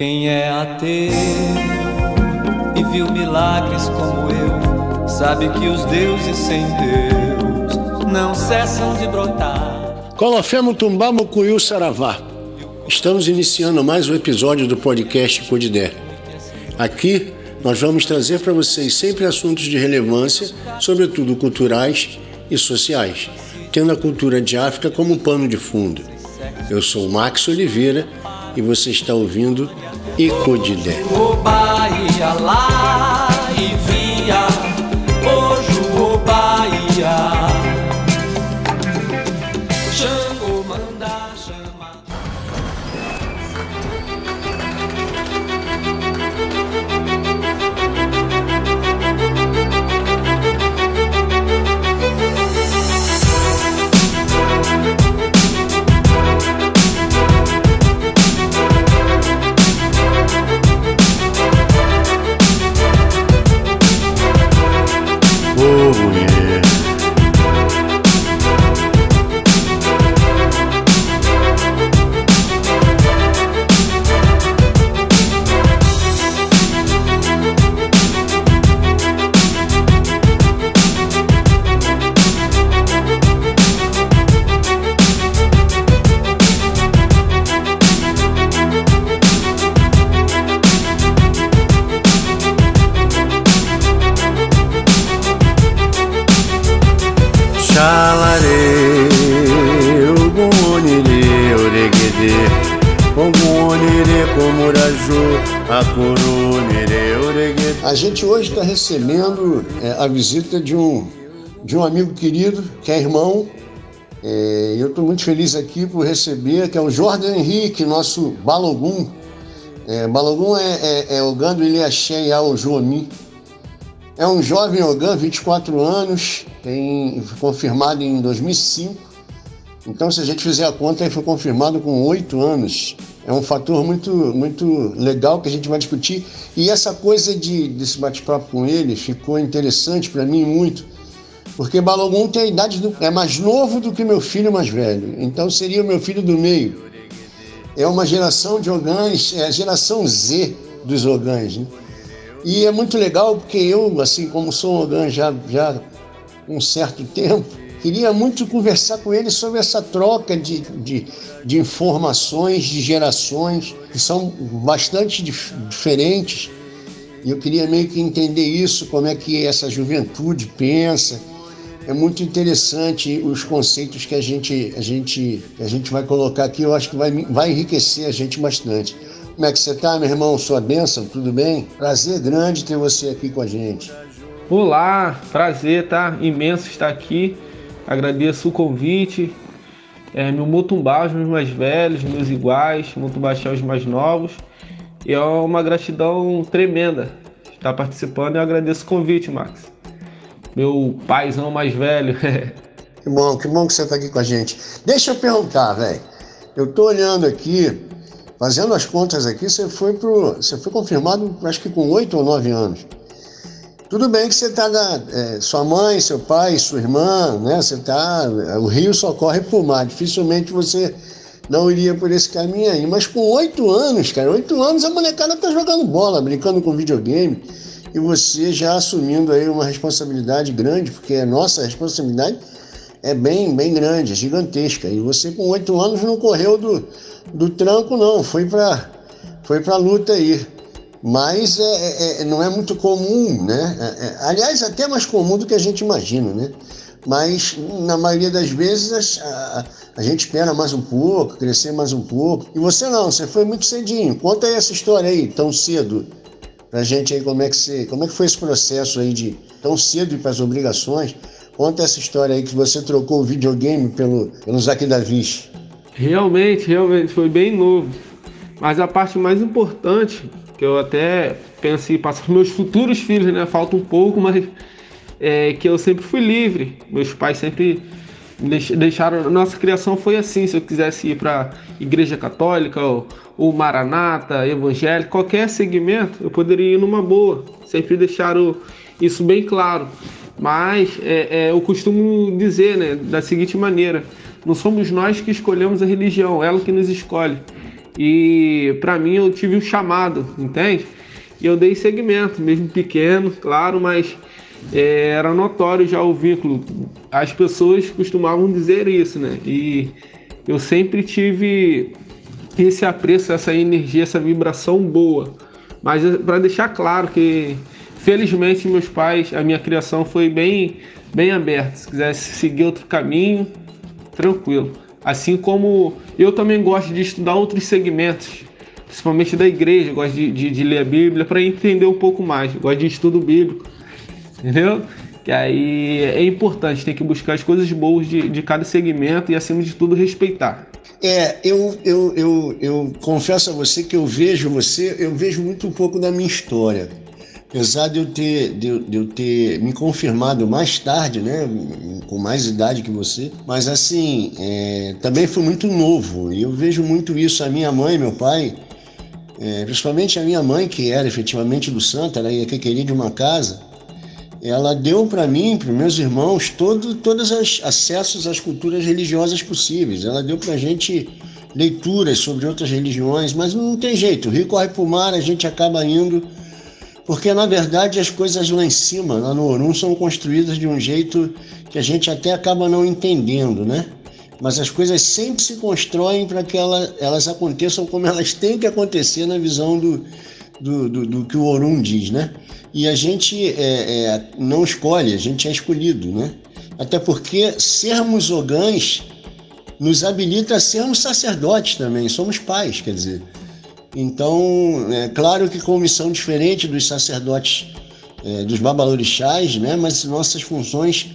Quem é ateu e viu milagres como eu, sabe que os deuses sem Deus não cessam de brotar. Colofemo Tumbá Mucuyu Saravá. Estamos iniciando mais um episódio do podcast Codidé. Aqui nós vamos trazer para vocês sempre assuntos de relevância, sobretudo culturais e sociais, tendo a cultura de África como pano de fundo. Eu sou Max Oliveira e você está ouvindo Icodilé. O Bahia lá e via, hoje o Bahia. A gente hoje está recebendo é, a visita de um, de um amigo querido, que é irmão, é, eu estou muito feliz aqui por receber, que é o Jordan Henrique, nosso Balogum. É, Balogum é, é, é Ogando Iliaxé Yao Jomi. É um jovem Ogã, 24 anos, tem, confirmado em 2005. Então, se a gente fizer a conta, ele foi confirmado com 8 anos. É um fator muito, muito legal que a gente vai discutir. E essa coisa de, desse bate-papo com ele ficou interessante para mim muito, porque Balogun tem a idade do, é mais novo do que meu filho mais velho. Então, seria o meu filho do meio. É uma geração de Ogãs, é a geração Z dos Ogãs. Né? E é muito legal porque eu, assim como sou um Ogã já, já um certo tempo, queria muito conversar com ele sobre essa troca de, de, de informações, de gerações, que são bastante dif diferentes. E eu queria meio que entender isso, como é que essa juventude pensa. É muito interessante os conceitos que a gente, a gente, a gente vai colocar aqui, eu acho que vai, vai enriquecer a gente bastante. Como é que você tá, meu irmão? Sua bênção, tudo bem? Prazer grande ter você aqui com a gente. Olá, prazer, tá? Imenso estar aqui. Agradeço o convite. É, meu Mutumbá, os meus mais velhos, meus iguais, Mutumbaxé, os mais novos. E é uma gratidão tremenda estar participando e eu agradeço o convite, Max. Meu paizão mais velho. Que bom, que bom que você está aqui com a gente. Deixa eu perguntar, velho. Eu tô olhando aqui, fazendo as contas aqui, você foi pro, você foi confirmado, acho que com oito ou nove anos. Tudo bem que você está na. É, sua mãe, seu pai, sua irmã, né? Você tá. O rio só corre por mar. Dificilmente você não iria por esse caminho aí. Mas com oito anos, cara, oito anos a molecada tá jogando bola, brincando com videogame. E você já assumindo aí uma responsabilidade grande, porque a nossa responsabilidade é bem, bem grande, é gigantesca. E você com oito anos não correu do, do tranco, não. Foi para foi pra luta aí mas é, é, é, não é muito comum, né? É, é, aliás, até mais comum do que a gente imagina, né? Mas na maioria das vezes a, a, gente espera mais um pouco, crescer mais um pouco. E você não, você foi muito cedinho. Conta aí essa história aí, tão cedo, pra gente aí como é que você, como é que foi esse processo aí de tão cedo para as obrigações. Conta essa história aí que você trocou o videogame pelo, pelo Zaque Davis. Realmente, realmente, foi bem novo. Mas a parte mais importante que eu até penso em passar para meus futuros filhos, né? Falta um pouco, mas é que eu sempre fui livre. Meus pais sempre deixaram. Nossa criação foi assim. Se eu quisesse ir para igreja católica ou, ou maranata, evangélico, qualquer segmento, eu poderia ir numa boa. Sempre deixaram isso bem claro. Mas é, é, eu costumo dizer, né, da seguinte maneira: não somos nós que escolhemos a religião, ela que nos escolhe. E para mim eu tive um chamado, entende? E eu dei segmento, mesmo pequeno, claro, mas é, era notório já o vínculo. As pessoas costumavam dizer isso, né? E eu sempre tive esse apreço, essa energia, essa vibração boa. Mas é para deixar claro que, felizmente, meus pais, a minha criação foi bem, bem aberta. Se quisesse seguir outro caminho, tranquilo. Assim como eu também gosto de estudar outros segmentos, principalmente da igreja, gosto de, de, de ler a Bíblia para entender um pouco mais. gosto de estudo bíblico, entendeu? Que aí é importante, tem que buscar as coisas boas de, de cada segmento e, acima de tudo, respeitar. É, eu, eu, eu, eu confesso a você que eu vejo você, eu vejo muito um pouco da minha história. Apesar de eu ter, de, de eu ter me confirmado mais tarde, né, com mais idade que você, mas assim, é, também foi muito novo. E eu vejo muito isso. A minha mãe, meu pai, é, principalmente a minha mãe, que era efetivamente do santo, ela ia querer de uma casa, ela deu para mim, para meus irmãos, todo, todos os acessos às culturas religiosas possíveis. Ela deu para a gente leituras sobre outras religiões, mas não tem jeito. O rio corre para o mar, a gente acaba indo, porque na verdade as coisas lá em cima, lá no Orum, são construídas de um jeito que a gente até acaba não entendendo, né? Mas as coisas sempre se constroem para que ela, elas aconteçam como elas têm que acontecer na visão do, do, do, do que o Orum diz, né? E a gente é, é, não escolhe, a gente é escolhido, né? Até porque sermos ogãs nos habilita a sermos sacerdotes também, somos pais, quer dizer. Então, é claro que com missão diferente dos sacerdotes é, dos babalorixás, né? Mas nossas funções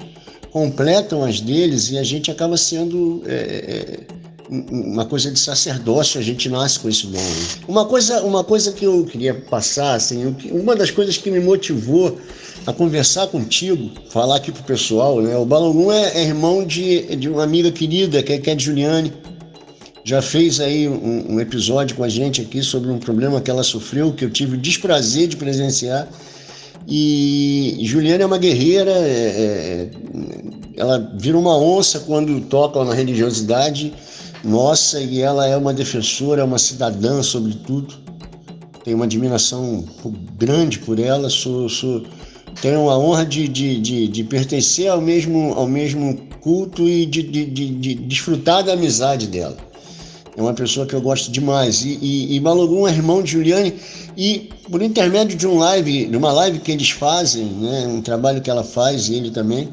completam as deles e a gente acaba sendo é, é uma coisa de sacerdócio, a gente nasce com esse dom. Uma coisa, uma coisa que eu queria passar, assim, uma das coisas que me motivou a conversar contigo, falar aqui pro pessoal, né? O Balangum é, é irmão de, de uma amiga querida, que é, que é Juliane. Já fez aí um, um, episódio com a gente aqui sobre um problema que ela sofreu, que eu tive o desprazer de presenciar. E Juliane é uma guerreira, é, é, ela vira uma onça quando toca na religiosidade nossa e ela é uma defensora, uma cidadã, sobretudo. Tenho uma admiração grande por ela, sou, sou, tenho a honra de, de, de, de, pertencer ao mesmo, ao mesmo culto e de, de, de, desfrutar da amizade dela. É uma pessoa que eu gosto demais. E, e, e é irmão de Juliane, e por intermédio de um live, de uma live que eles fazem, né, um trabalho que ela faz, e ele também,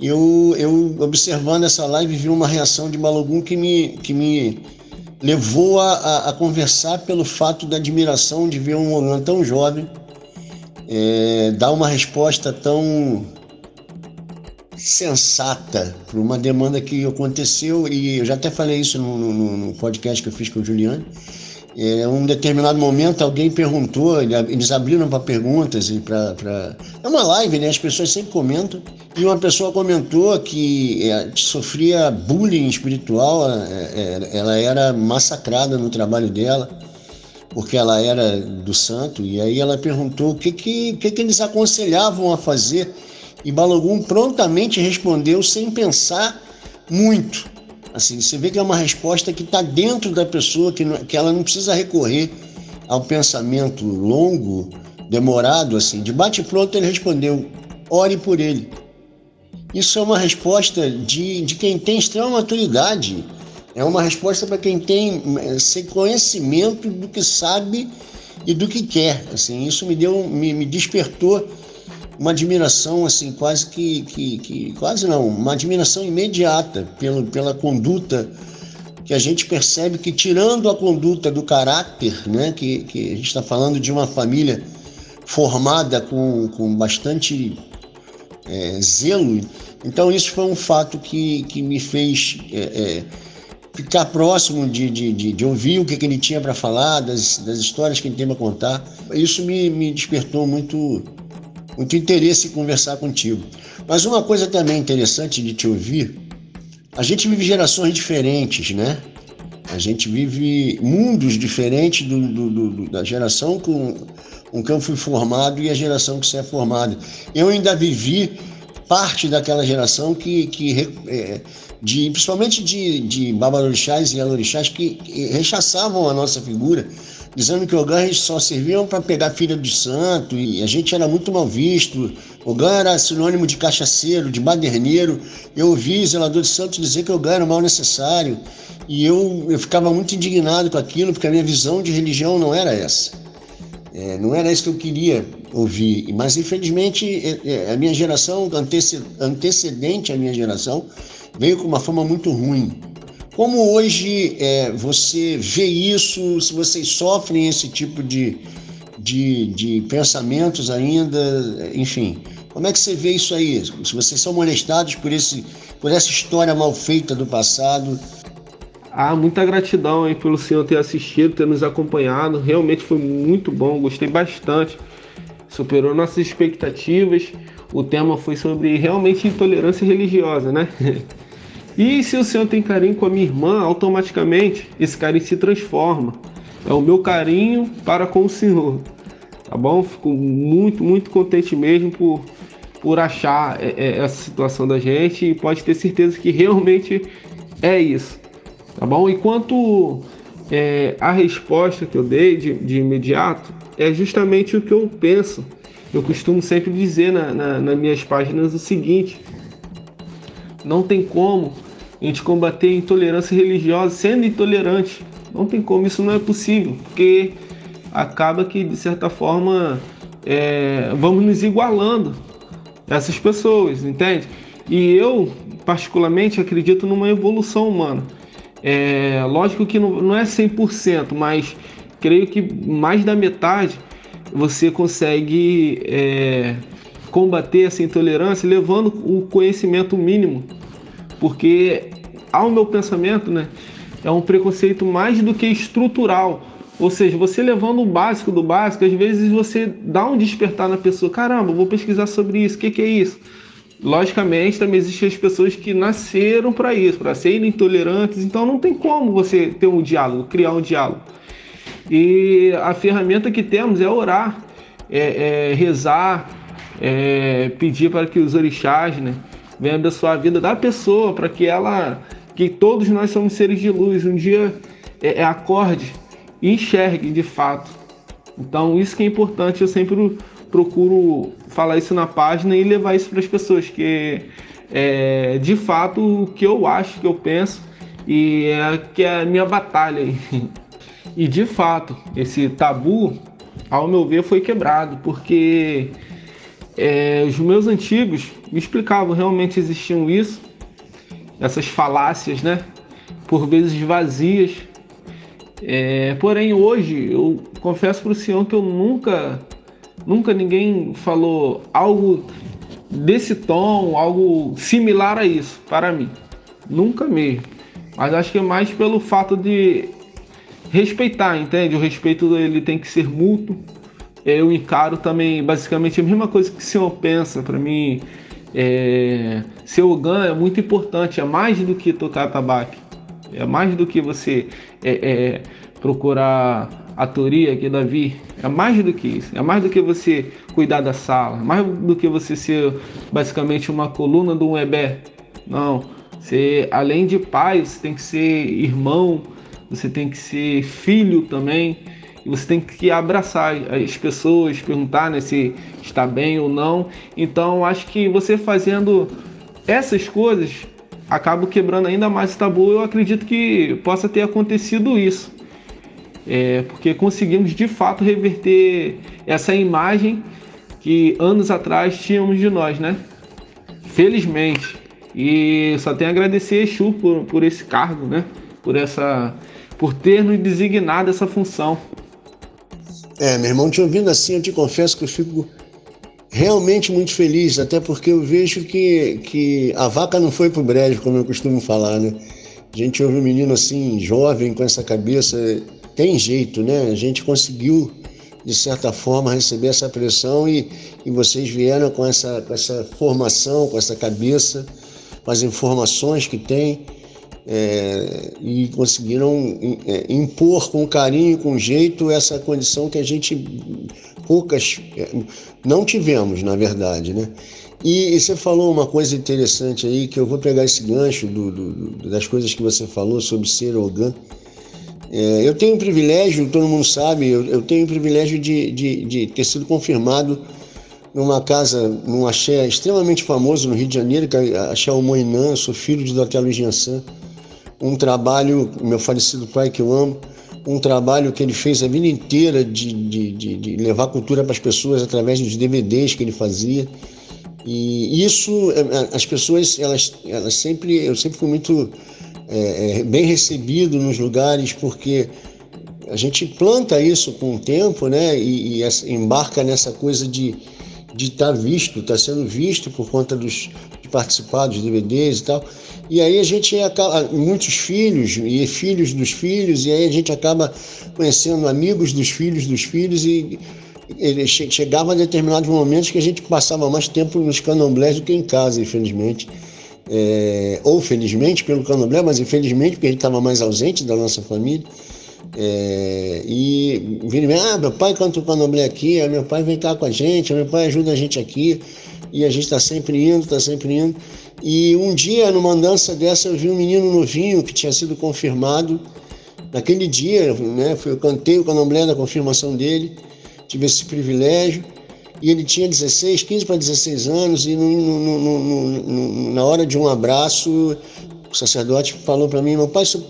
eu, eu observando essa live vi uma reação de Malogum que me, que me levou a, a, a conversar pelo fato da admiração de ver um Ogan tão jovem é, dar uma resposta tão sensata para uma demanda que aconteceu e eu já até falei isso no, no, no podcast que eu fiz com o Juliano é, um determinado momento alguém perguntou, eles abriram para perguntas e para. Pra... É uma live, né? As pessoas sempre comentam. E uma pessoa comentou que é, sofria bullying espiritual, é, é, ela era massacrada no trabalho dela, porque ela era do santo. E aí ela perguntou o que, que, que, que eles aconselhavam a fazer. E Balogum prontamente respondeu sem pensar muito Assim, você vê que é uma resposta que está dentro da pessoa, que, que ela não precisa recorrer ao pensamento longo, demorado, assim. De bate-pronto ele respondeu: ore por ele. Isso é uma resposta de, de quem tem extrema maturidade. É uma resposta para quem tem esse conhecimento do que sabe e do que quer. Assim, isso me deu, me, me despertou uma admiração assim quase que, que, que, quase não uma admiração imediata pelo, pela conduta que a gente percebe que tirando a conduta do caráter né que, que a gente está falando de uma família formada com, com bastante é, zelo então isso foi um fato que, que me fez é, é, ficar próximo de, de, de, de, ouvir o que, que ele tinha para falar das, das histórias que ele tem para contar. Isso me, me despertou muito muito interesse em conversar contigo. Mas uma coisa também interessante de te ouvir, a gente vive gerações diferentes, né? A gente vive mundos diferentes do, do, do, da geração com, com que eu fui formado e a geração que você é formado. Eu ainda vivi parte daquela geração que, que é, de, principalmente de, de babalorixás e alorixás que, que rechaçavam a nossa figura, dizendo que Ogã só serviam para pegar filha de santo e a gente era muito mal visto. Ogã era sinônimo de cachaceiro, de baderneiro. Eu ouvi zelador de santos dizer que Ogã era mal necessário e eu, eu ficava muito indignado com aquilo porque a minha visão de religião não era essa. É, não era isso que eu queria ouvir, mas infelizmente é, é, a minha geração, antecedente à minha geração, veio com uma forma muito ruim. Como hoje é, você vê isso, se vocês sofrem esse tipo de, de, de pensamentos ainda, enfim, como é que você vê isso aí? Se vocês são molestados por, esse, por essa história mal feita do passado, ah, muita gratidão aí pelo senhor ter assistido, ter nos acompanhado. Realmente foi muito bom, gostei bastante. Superou nossas expectativas. O tema foi sobre realmente intolerância religiosa, né? E se o senhor tem carinho com a minha irmã, automaticamente esse carinho se transforma. É o meu carinho para com o senhor. Tá bom? Fico muito, muito contente mesmo por, por achar é, é, essa situação da gente e pode ter certeza que realmente é isso tá bom? Enquanto é, a resposta que eu dei de, de, imediato é justamente o que eu penso. Eu costumo sempre dizer na, na, nas minhas páginas o seguinte: não tem como a gente combater a intolerância religiosa sendo intolerante. Não tem como, isso não é possível, porque acaba que de certa forma é, vamos nos igualando essas pessoas, entende? E eu, particularmente, acredito numa evolução humana. É, lógico que não, não é 100%, mas creio que mais da metade você consegue é, combater essa intolerância levando o conhecimento mínimo, porque ao meu pensamento, né, é um preconceito mais do que estrutural. Ou seja, você levando o básico do básico, às vezes você dá um despertar na pessoa. Caramba, vou pesquisar sobre isso. O que, que é isso? Logicamente, também existem as pessoas que nasceram para isso, para serem intolerantes, então não tem como você ter um diálogo, criar um diálogo. E a ferramenta que temos é orar, é, é rezar, é pedir para que os orixás né, venham abençoar a vida da pessoa, para que ela, que todos nós somos seres de luz, um dia é, é acorde e enxergue de fato. Então, isso que é importante, eu sempre procuro falar isso na página e levar isso para as pessoas, que é de fato o que eu acho, que eu penso e é que é a minha batalha. E de fato, esse tabu, ao meu ver, foi quebrado, porque é, os meus antigos me explicavam realmente existiam isso, essas falácias, né? Por vezes vazias. É, porém, hoje eu confesso para o senhor que eu nunca Nunca ninguém falou algo desse tom, algo similar a isso, para mim. Nunca mesmo. Mas acho que é mais pelo fato de respeitar, entende? O respeito ele tem que ser mútuo. Eu encaro também basicamente a mesma coisa que o senhor pensa. Para mim, é... ser Ogan é muito importante, é mais do que tocar tabaco. É mais do que você é, é, procurar a teoria que Davi é mais do que isso. É mais do que você cuidar da sala, mais do que você ser basicamente uma coluna do um ebé. Não. Você, além de pai, você tem que ser irmão, você tem que ser filho também. Você tem que abraçar as pessoas, perguntar né, se está bem ou não. Então, acho que você fazendo essas coisas acaba quebrando ainda mais o tabu. Eu acredito que possa ter acontecido isso é, porque conseguimos de fato reverter essa imagem que anos atrás tínhamos de nós, né? Felizmente. E só tenho a agradecer a Exu por, por esse cargo, né? Por essa por ter nos designado essa função. É, meu irmão, te ouvindo assim, eu te confesso que eu fico realmente muito feliz, até porque eu vejo que, que a vaca não foi pro brejo, como eu costumo falar, né? A gente ouve um menino assim, jovem, com essa cabeça tem jeito, né? A gente conseguiu, de certa forma, receber essa pressão e, e vocês vieram com essa, com essa formação, com essa cabeça, com as informações que tem é, e conseguiram é, impor com carinho, com jeito, essa condição que a gente poucas é, não tivemos, na verdade, né? E, e, você falou uma coisa interessante aí, que eu vou pegar esse gancho do, do, das coisas que você falou sobre ser Ogan. É, eu tenho o privilégio, todo mundo sabe, eu, eu tenho o privilégio de, de, de, ter sido confirmado numa casa, num axé extremamente famoso no Rio de Janeiro, que é Axé Moinã, sou filho de Dr. Luiz Jansan. Um trabalho, meu falecido pai que eu amo, um trabalho que ele fez a vida inteira de, de, de, de levar cultura para as pessoas através dos DVDs que ele fazia. E isso, é, é, as pessoas, elas, elas sempre, eu sempre fui muito é, é, bem recebido nos lugares, porque a gente planta isso com o tempo, né? E, e embarca nessa coisa de de estar tá visto, está sendo visto por conta dos participar dos DVDs e tal. E aí a gente acaba, muitos filhos e filhos dos filhos, e aí a gente acaba conhecendo amigos dos filhos dos filhos e ele chegava a determinados momentos que a gente passava mais tempo nos candomblés do que em casa, infelizmente. É, ou felizmente pelo candomblé, mas infelizmente porque ele estava mais ausente da nossa família. É, e vira ah, meu pai canta o candomblé aqui, meu pai vem cá com a gente, meu pai ajuda a gente aqui, e a gente está sempre indo, está sempre indo. E um dia, numa andança dessa, eu vi um menino novinho que tinha sido confirmado. Naquele dia, né, eu cantei o candomblé da confirmação dele, tive esse privilégio. E ele tinha 16, 15 para 16 anos, e no, no, no, na hora de um abraço, o sacerdote falou para mim: Meu pai, você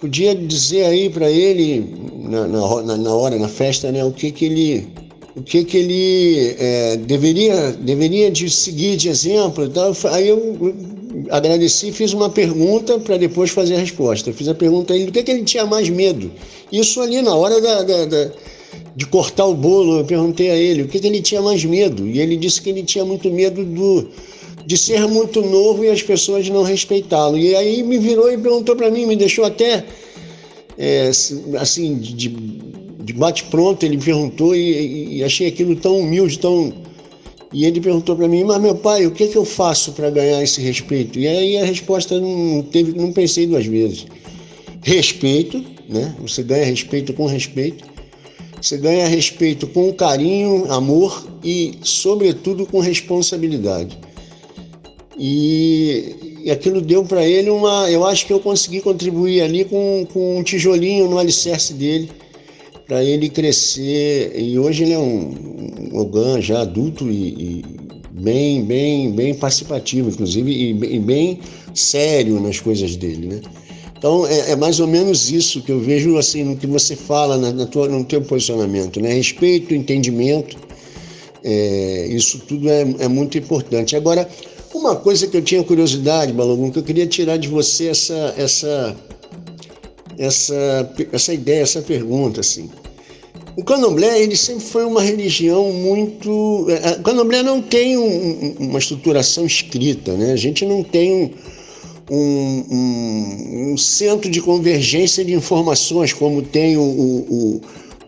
podia dizer aí para ele, na, na, na, hora, na festa, né, o que, que ele. O que, que ele é, deveria, deveria de seguir de exemplo. Então, aí eu agradeci e fiz uma pergunta para depois fazer a resposta. Fiz a pergunta a ele do que, que ele tinha mais medo. Isso ali na hora da, da, da de cortar o bolo, eu perguntei a ele o que, que ele tinha mais medo. E ele disse que ele tinha muito medo do, de ser muito novo e as pessoas não respeitá-lo. E aí me virou e perguntou para mim, me deixou até é, assim, de, de bate-pronto, ele perguntou e, e, achei aquilo tão humilde, tão. E ele perguntou para mim, mas meu pai, o que, que eu faço para ganhar esse respeito? E aí a resposta não teve, não pensei duas vezes. Respeito, né? Você ganha respeito com respeito. Você ganha respeito com carinho, amor e, sobretudo, com responsabilidade. E, e aquilo deu para ele uma. Eu acho que eu consegui contribuir ali com, com um tijolinho no alicerce dele, para ele crescer. E hoje ele é um, um Ogan já adulto e, e, bem, bem, bem participativo, inclusive, e, e bem sério nas coisas dele, né? Então é, é, mais ou menos isso que eu vejo assim no que você fala na, na tua, no teu posicionamento, né? Respeito, entendimento, é, isso tudo é, é, muito importante. Agora, uma coisa que eu tinha curiosidade, Balogun, que eu queria tirar de você essa essa essa essa ideia, essa pergunta assim. O candomblé ele sempre foi uma religião muito. É, o candomblé não tem um, uma estruturação escrita, né? A gente não tem um, um, um, centro de convergência de informações, como tem o, o,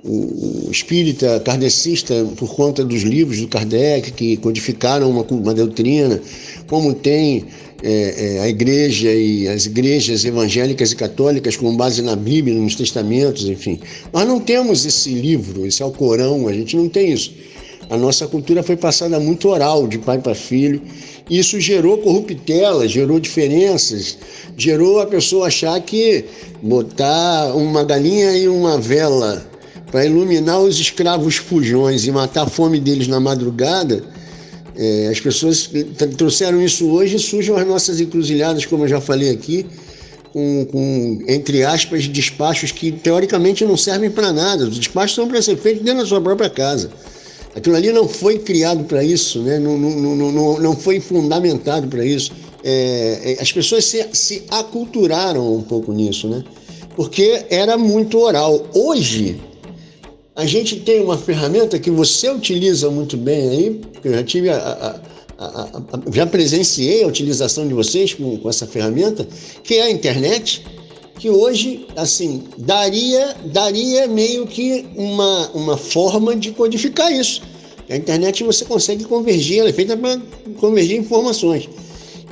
o, espírita kardecista por conta dos livros do Kardec, que codificaram uma, uma doutrina, como tem é, é, a igreja e as igrejas evangélicas e católicas com base na Bíblia, nos testamentos, enfim. Nós não temos esse livro, esse Alcorão, a gente não tem isso. A nossa cultura foi passada muito oral, de pai para filho, isso gerou corruptela, gerou diferenças, gerou a pessoa achar que botar uma galinha e uma vela para iluminar os escravos fujões e matar a fome deles na madrugada, é, as pessoas trouxeram isso hoje e surgem as nossas encruzilhadas, como eu já falei aqui, com, com, entre aspas, despachos que teoricamente não servem para nada. Os despachos são para ser feitos dentro da sua própria casa. Aquilo ali não foi criado para isso, né? não, não, não, não foi fundamentado para isso. É, é, as pessoas se, se aculturaram um pouco nisso, né? porque era muito oral. Hoje, a gente tem uma ferramenta que você utiliza muito bem aí, eu já tive a, a, a, já presenciei a utilização de vocês com, com essa ferramenta, que é a internet que hoje, assim, daria, daria meio que uma, uma forma de codificar isso. A internet você consegue convergir, ela é feita para convergir informações.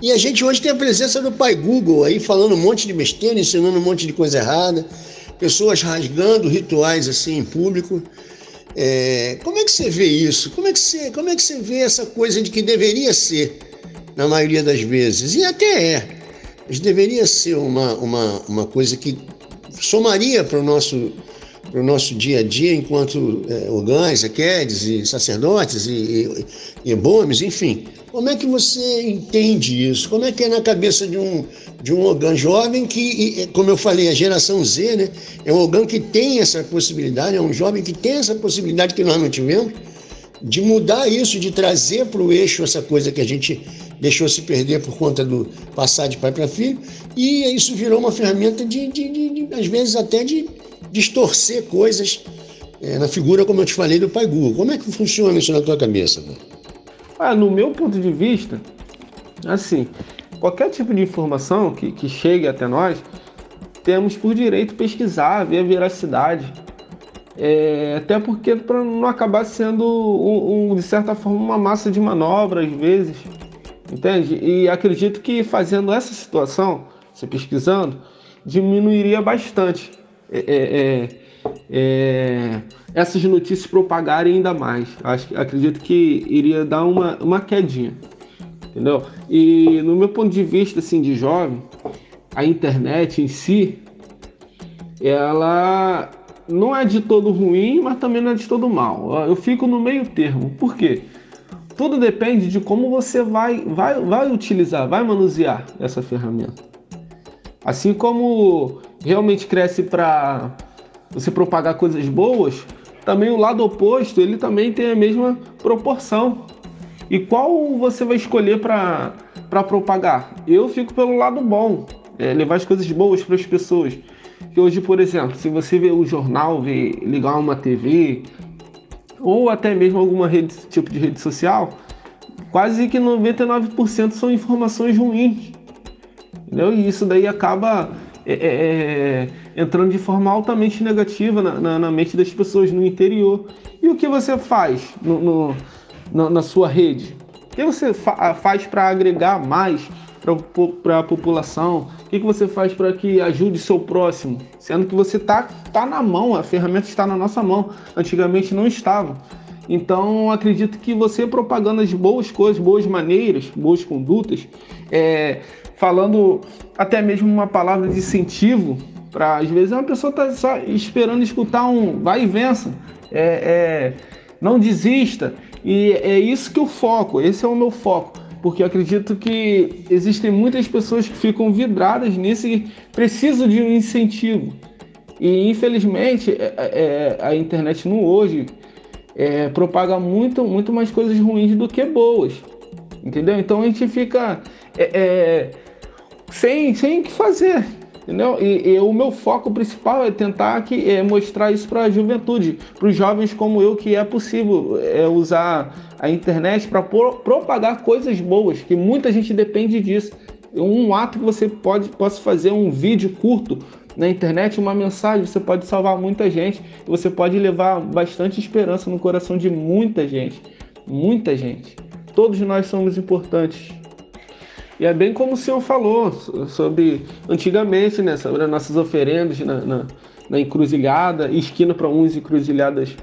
E a gente hoje tem a presença do pai Google aí falando um monte de besteira, ensinando um monte de coisa errada, pessoas rasgando rituais assim em público. É, como é que você vê isso? Como é, que você, como é que você vê essa coisa de que deveria ser, na maioria das vezes? E até é. Mas deveria ser uma, uma, uma coisa que somaria para o nosso, o nosso dia a dia enquanto é, ogãs, aquedes e sacerdotes e, e, e ebomes, enfim. Como é que você entende isso? Como é que é na cabeça de um, de um Ogan jovem que, como eu falei, a geração Z, né? É um Ogan que tem essa possibilidade, é um jovem que tem essa possibilidade que nós não tivemos, de mudar isso, de trazer para o eixo essa coisa que a gente deixou se perder por conta do passar de pai para filho, e isso virou uma ferramenta de, de, de, de às vezes até de distorcer coisas é, na figura, como eu te falei, do pai Google. Como é que funciona isso na tua cabeça? Ah, no meu ponto de vista, assim, qualquer tipo de informação que, que chegue até nós, temos por direito pesquisar, ver a veracidade. É, até porque para não acabar sendo, um, um, de certa forma, uma massa de manobra às vezes. Entende? E acredito que fazendo essa situação, se pesquisando, diminuiria bastante é, é, é, essas notícias propagarem ainda mais. Acho, acredito que iria dar uma, uma quedinha entendeu? E no meu ponto de vista assim de jovem, a internet em si, ela não é de todo ruim, mas também não é de todo mal. Eu fico no meio termo. Por quê? Tudo depende de como você vai, vai, vai utilizar, vai manusear essa ferramenta. Assim como realmente cresce para você propagar coisas boas, também o lado oposto ele também tem a mesma proporção. E qual você vai escolher para propagar? Eu fico pelo lado bom, é, levar as coisas boas para as pessoas. Que hoje, por exemplo, se você vê o jornal, vê, ligar uma TV, ou até mesmo alguma rede, tipo de rede social, quase que 99% são informações ruins. Entendeu? E isso daí acaba é, é, é, entrando de forma altamente negativa na, na, na, mente das pessoas no interior. E o que você faz no, no na, sua rede? O que você fa faz para agregar mais para a população? O que, que você faz para que ajude seu próximo? Sendo que você está tá na mão, a ferramenta está na nossa mão. Antigamente não estava. Então acredito que você propagando as boas coisas, boas maneiras, boas condutas, é, falando até mesmo uma palavra de incentivo, para às vezes uma pessoa está só esperando escutar um vai e vença, é, é, não desista. E é isso que eu foco, esse é o meu foco, porque acredito que existem muitas pessoas que ficam vidradas nisso e precisam de um incentivo. E infelizmente é, é, a internet no hoje é, propaga muito, muito mais coisas ruins do que boas. Entendeu? Então a gente fica é, é, sem, sem o que fazer. Entendeu? E, e, o meu foco principal é tentar que, é mostrar isso para a juventude, para os jovens como eu, que é possível é, usar a internet para propagar coisas boas, que muita gente depende disso. Um ato que você pode possa fazer, um vídeo curto na internet, uma mensagem, você pode salvar muita gente, você pode levar bastante esperança no coração de muita gente. Muita gente. Todos nós somos importantes. E é bem como o senhor falou sobre antigamente, né, sobre as nossas oferendas na, na, na encruzilhada, esquina para uns e encruzilhadas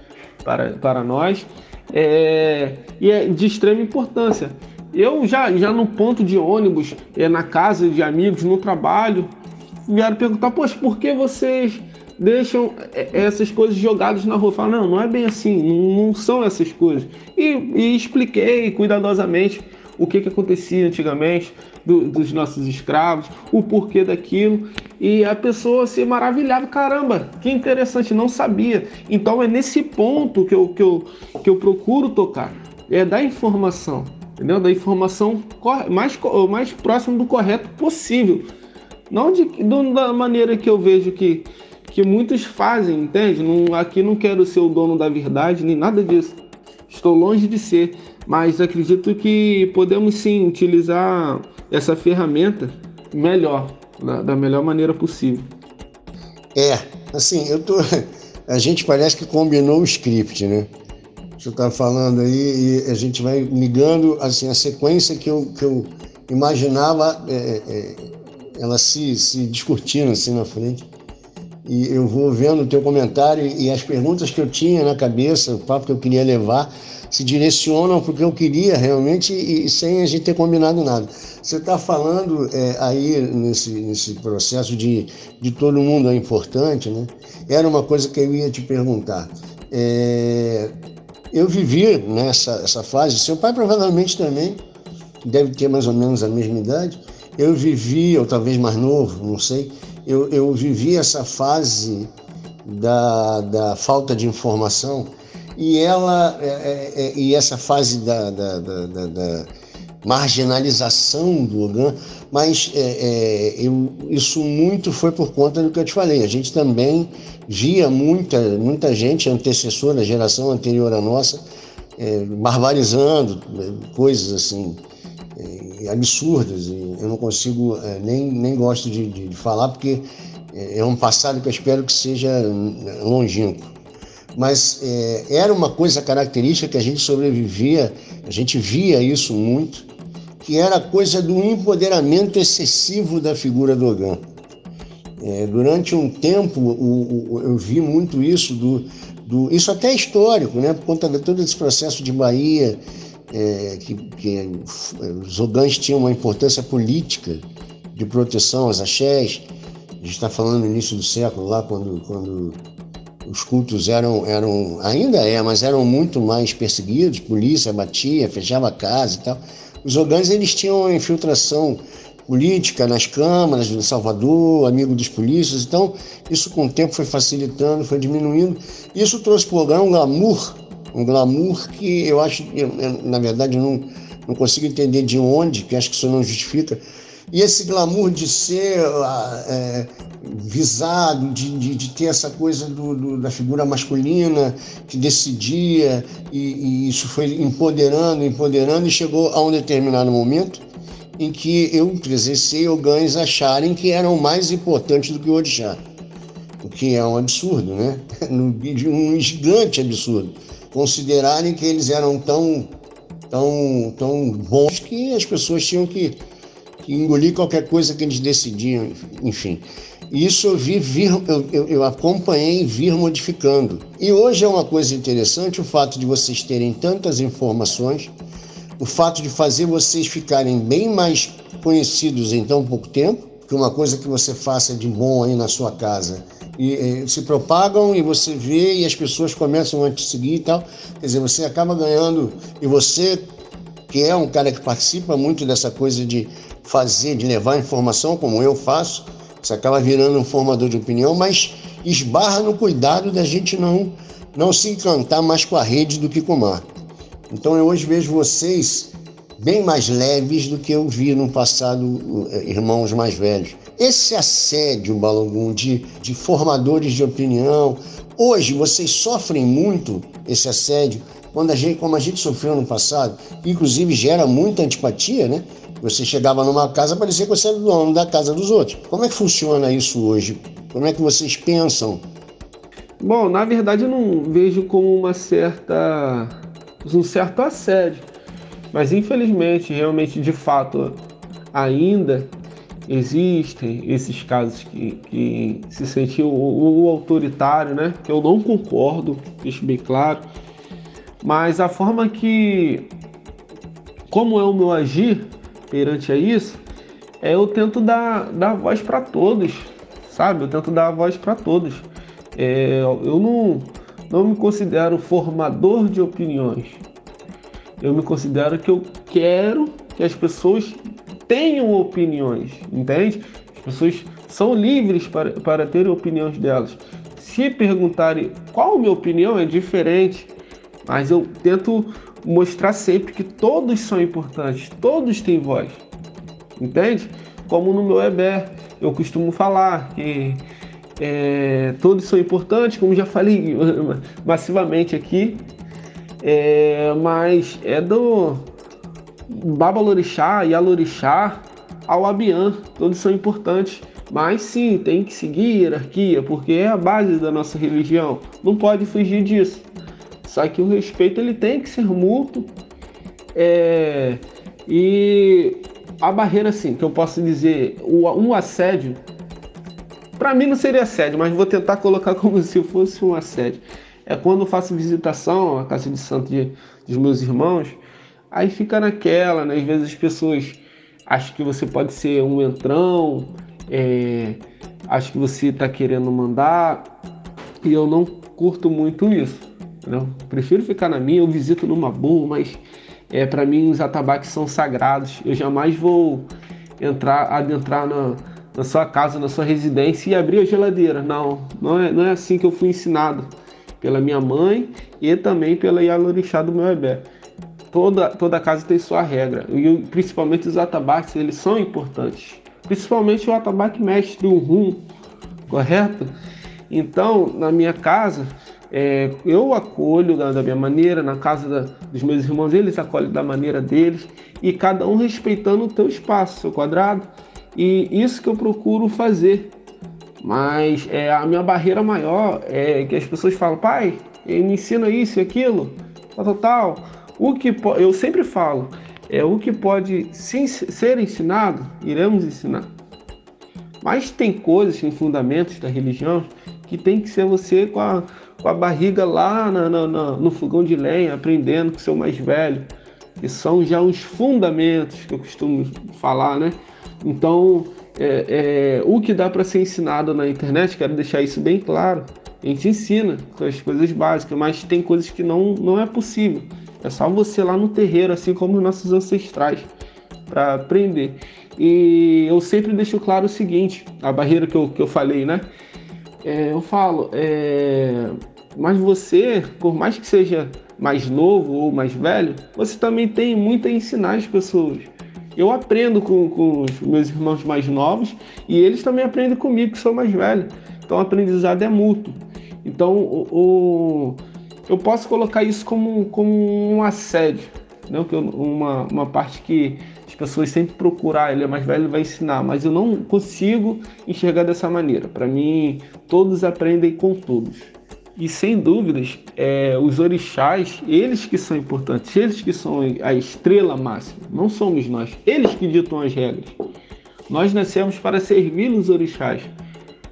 para, para nós. É, e é de extrema importância. Eu já, já no ponto de ônibus, é, na casa de amigos, no trabalho, vieram perguntar, poxa, por que vocês deixam é, essas coisas jogadas na rua? Falo, não, não é bem assim, não, não são essas coisas. E, e expliquei cuidadosamente o que, que acontecia antigamente do, dos nossos escravos, o porquê daquilo. E a pessoa se maravilhava, caramba, que interessante, não sabia. Então é nesse ponto que eu, que eu, que eu procuro tocar, é da informação, entendeu? Da informação mais, mais próximo do correto possível. Não de, da maneira que eu vejo que, que muitos fazem, entende? Não, aqui não quero ser o dono da verdade, nem nada disso. Estou longe de ser mas acredito que podemos sim utilizar essa ferramenta melhor, da, da melhor maneira possível. É, assim, eu tô. A gente parece que combinou o script, né? Você está falando aí e a gente vai ligando assim a sequência que eu, que eu imaginava é, é, ela se, se discutindo assim na frente. e eu vou vendo o teu comentário e as perguntas que eu tinha na cabeça, o papo que eu queria levar, se direcionam porque eu queria realmente e sem a gente ter combinado nada. Você está falando é, aí nesse, nesse processo de, de todo mundo é importante, né? Era uma coisa que eu ia te perguntar. É, eu vivi nessa essa fase, seu pai provavelmente também deve ter mais ou menos a mesma idade. Eu vivi, ou talvez mais novo, não sei, eu, eu vivi essa fase da, da falta de informação e ela é, é, é e essa fase da, da, da, da marginalização do Logan, mas é, é, eu, isso muito foi por conta do que eu te falei. A gente também via muita, muita gente antecessora, geração anterior à nossa, é, barbarizando né, coisas assim é, absurdas. Eu não consigo, é, nem, nem gosto de, de, falar, porque é, é um passado que eu espero que seja longínquo mas é, era uma coisa característica que a gente sobrevivia, a gente via isso muito, que era a coisa do empoderamento excessivo da figura do Ogan. É, durante um tempo o, o, eu vi muito isso, do, do, isso até é histórico, né, por conta de todo esse processo de Bahia, é, que, que os Ogãs tinham uma importância política de proteção aos axés. A gente está falando no início do século, lá quando, quando os cultos eram, eram, ainda é, mas eram muito mais perseguidos, polícia batia, fechava a casa e tal. Os Ogãs eles tinham uma infiltração política nas câmaras de Salvador, amigo dos polícias, então isso com o tempo foi facilitando, foi diminuindo. Isso trouxe para o Ogã um glamour, um glamour que eu acho, na verdade, eu não, não consigo entender de onde, que acho que isso não justifica, e esse glamour de ser ah, é, visado, de, de, de, ter essa coisa do, do, da figura masculina que decidia, e, e, isso foi empoderando, empoderando, e chegou a um determinado momento em que eu presenciei ogães acharem que eram mais importantes do que o orixá. O que é um absurdo, né? Um gigante absurdo. Considerarem que eles eram tão, tão, tão bons que as pessoas tinham que engolir qualquer coisa que eles decidiam, enfim. Isso eu vi vir, eu, eu, acompanhei vir modificando. E hoje é uma coisa interessante o fato de vocês terem tantas informações, o fato de fazer vocês ficarem bem mais conhecidos em tão pouco tempo, que uma coisa que você faça de bom aí na sua casa e, e, se propagam e você vê e as pessoas começam a te seguir e tal. Quer dizer, você acaba ganhando e você que é um cara que participa muito dessa coisa de fazer, de levar informação, como eu faço, você acaba virando um formador de opinião, mas esbarra no cuidado da gente não, não se encantar mais com a rede do que com o mar. Então eu hoje vejo vocês bem mais leves do que eu vi no passado, eh, irmãos mais velhos. Esse assédio, Balangum, de, de formadores de opinião, hoje vocês sofrem muito esse assédio, quando a gente, como a gente sofreu no passado, inclusive gera muita antipatia, né? Você chegava numa casa, parecia que você era dono da casa dos outros. Como é que funciona isso hoje? Como é que vocês pensam? Bom, na verdade eu não vejo como uma certa um certo assédio, mas infelizmente, realmente, de fato, ainda existem esses casos que, que se sentiu o, o, autoritário, né? Que eu não concordo, deixo bem claro. Mas a forma que, como é o meu agir, perante a isso, é eu tento dar, dar voz para todos, sabe? Eu tento dar voz para todos. É, eu não, não me considero formador de opiniões. Eu me considero que eu quero que as pessoas tenham opiniões, entende? As pessoas são livres para, para ter opiniões delas. Se perguntarem qual a minha opinião, é diferente, mas eu tento mostrar sempre que todos são importantes, todos têm voz. Entende? Como no meu EBER, eu costumo falar que é, todos são importantes, como já falei massivamente aqui, é, mas é do Babalorixá e Alorixá ao Abian, todos são importantes. Mas sim, tem que seguir hierarquia, porque é a base da nossa religião. Não pode fugir disso. Só que o respeito ele tem que ser mútuo. É, e a barreira, assim, que eu posso dizer, um assédio Para mim não seria assédio, mas vou tentar colocar como se fosse um assédio. É quando eu faço visitação à casa de santo de, dos meus irmãos, aí fica naquela, né? Às vezes as pessoas acham que você pode ser um entrão, é, acham que você está querendo mandar, e eu não curto muito isso. Prefiro ficar na minha, eu visito numa boa, mas é, para mim os atabaques são sagrados. Eu jamais vou entrar, adentrar na, na sua casa, na sua residência e abrir a geladeira. Não, não é, não é assim que eu fui ensinado pela minha mãe e também pela Yalorixá do meu bebê. Toda, toda casa tem sua regra e principalmente os atabaques, eles são importantes. Principalmente o atabaque mestre, o rum, correto? Então, na minha casa, é, eu acolho da, da, minha maneira, na casa da, dos meus irmãos, eles acolhem da maneira deles, e cada um respeitando o teu espaço, seu quadrado. E isso que eu procuro fazer. Mas é, a minha barreira maior é que as pessoas falam, pai, me ensina isso e aquilo, tal, tal, O que eu sempre falo, é o que pode sim, ser ensinado, iremos ensinar. Mas tem coisas, tem fundamentos da religião que tem que ser você com a, com a barriga lá na, no fogão de lenha, aprendendo com seu mais velho. Que são já os fundamentos que eu costumo falar, né? Então, é, é, o que dá para ser ensinado na internet, quero deixar isso bem claro. A gente ensina as coisas básicas, mas tem coisas que não, não é possível. É só você lá no terreiro, assim como os nossos ancestrais, para aprender. E eu sempre deixo claro o seguinte: a barreira que eu, que eu falei, né? É, eu falo, é, mas você, por mais que seja mais novo ou mais velho, você também tem muito a ensinar as pessoas. Eu aprendo com, com os meus irmãos mais novos e eles também aprendem comigo, que sou mais velho. Então o aprendizado é mútuo. Então o, o eu posso colocar isso como, como um assédio, né? uma, uma parte que pessoas sempre procurar, ele é mais velho, vai ensinar, mas eu não consigo enxergar dessa maneira. Para mim, todos aprendem com todos. E sem dúvidas, é, os orixás, eles que são importantes, eles que são a estrela máxima, não somos nós, eles que ditam as regras. Nós nascemos para servir os orixás.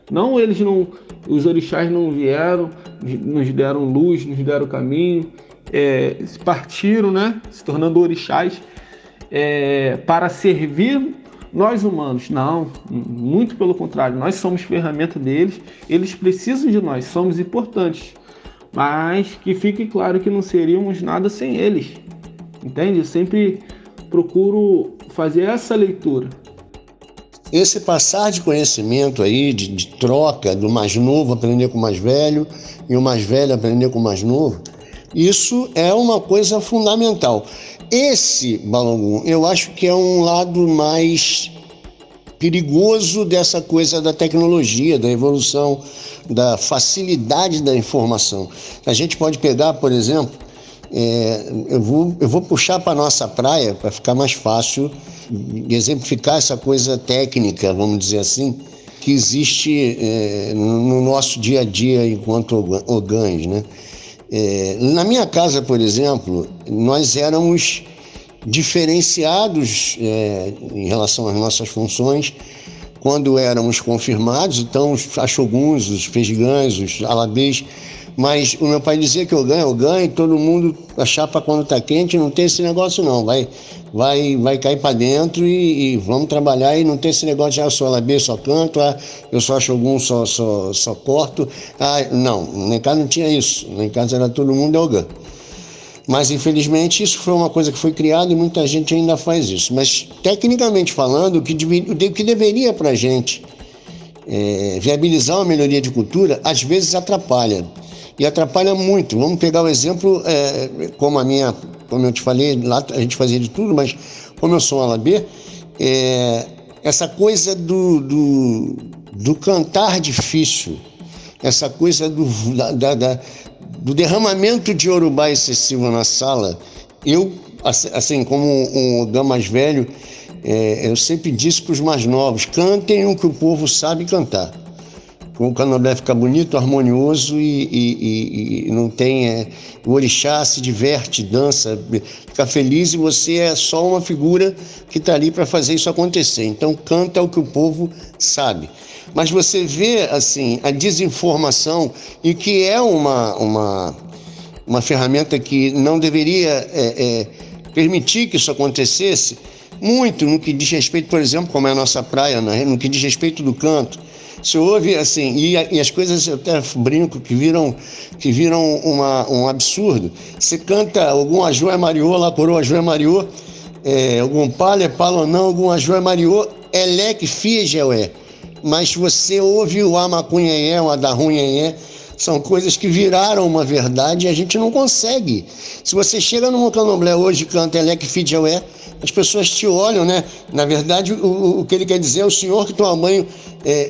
Não eles não, os orixás não vieram, nos deram luz, nos deram caminho, é, partiram, né, se tornando orixás é, para servir nós humanos, não, muito pelo contrário, nós somos ferramenta deles, eles precisam de nós, somos importantes, mas que fique claro que não seríamos nada sem eles, entende? Eu sempre procuro fazer essa leitura. Esse passar de conhecimento aí, de, de troca, do mais novo aprender com o mais velho e o mais velho aprender com o mais novo, isso é uma coisa fundamental. Esse Balangum, eu acho que é um lado mais perigoso dessa coisa da tecnologia, da evolução, da facilidade da informação. A gente pode pegar, por exemplo, é, eu, vou, eu vou puxar para nossa praia para ficar mais fácil exemplificar essa coisa técnica, vamos dizer assim, que existe é, no nosso dia a dia enquanto ogãs, né? É, na minha casa, por exemplo, nós éramos diferenciados é, em relação às nossas funções. Quando éramos confirmados, então os achoguns, os fesgãs, os alabês, mas o meu pai dizia que eu ganho, eu ganho, todo mundo, a chapa quando está quente, não tem esse negócio não, vai vai, vai cair para dentro e, e, vamos trabalhar e não tem esse negócio de ah, eu sou alabê, só canto, ah, eu só acho algum, só, só, só corto. Ah, não, nem casa não tinha isso, nem casa era todo mundo elgã. Mas infelizmente isso foi uma coisa que foi criada e muita gente ainda faz isso. Mas tecnicamente falando, o que, o que deveria para a gente é, viabilizar uma melhoria de cultura, às vezes atrapalha. E atrapalha muito. Vamos pegar o exemplo, é, como a minha como eu te falei, lá a gente fazia de tudo, mas como eu sou um alabê, é, essa coisa do, do, do, cantar difícil, essa coisa do, da, da, do derramamento de Urubá excessivo na sala, eu, assim, como um gama mais velho, é, eu sempre disse para os mais novos: cantem o que o povo sabe cantar. O candomblé fica bonito, harmonioso e, e, e não tem. É, o orixá se diverte, dança, fica feliz e você é só uma figura que está ali para fazer isso acontecer. Então, canta o que o povo sabe. Mas você vê assim a desinformação e que é uma, uma, uma ferramenta que não deveria é, é, permitir que isso acontecesse muito no que diz respeito, por exemplo, como é a nossa praia, né? no que diz respeito do canto. Se ouve assim, e, e, as coisas eu até brinco que viram, que viram uma, um absurdo. Você canta algum Ajué Mariô, lá coroa Ajué Mariô, é, algum palha, palonão, algum Ajué Mariô, eleque, fiegeué. Mas você ouve o Amacunhenhé, o Adarrunhenhé, são coisas que viraram uma verdade e a gente não consegue. Se você chega num candomblé hoje e canta Elec Fidjaué, as pessoas te olham, né? Na verdade, o, o que ele quer dizer é o senhor que toma banho é,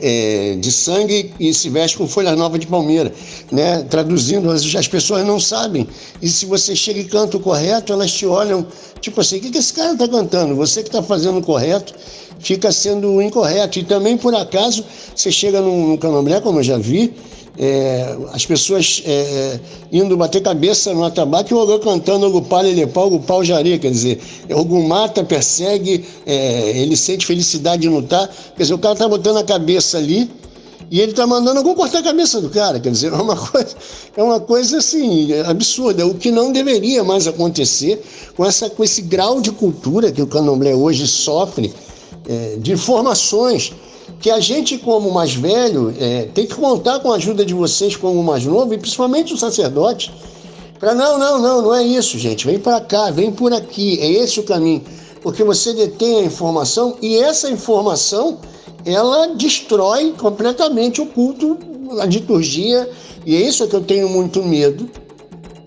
é, de sangue e se veste com folhas novas de palmeira, né? Traduzindo, as, as pessoas não sabem. E se você chega e canta o correto, elas te olham, tipo assim, o que, que esse cara está cantando? Você que está fazendo o correto fica sendo incorreto. E também, por acaso, você chega num, num candomblé, como eu já vi, é, as pessoas é, é, indo bater cabeça no atabaque e o Ogã cantando Ogupá, Lelepá, Ogupá, Jari, quer dizer, Ogum mata, persegue, é, ele sente felicidade de lutar, quer dizer, o cara tá botando a cabeça ali e ele tá mandando algum cortar a cabeça do cara, quer dizer, é uma coisa, é uma coisa assim, absurda, o que não deveria mais acontecer com, essa, com esse grau de cultura que o candomblé hoje sofre, é, de informações que a gente, como mais velho, é, tem que contar com a ajuda de vocês, como mais novo, e principalmente o sacerdote, para não, não, não, não é isso, gente, vem para cá, vem por aqui, é esse o caminho, porque você detém a informação e essa informação ela destrói completamente o culto, a liturgia, e é isso que eu tenho muito medo.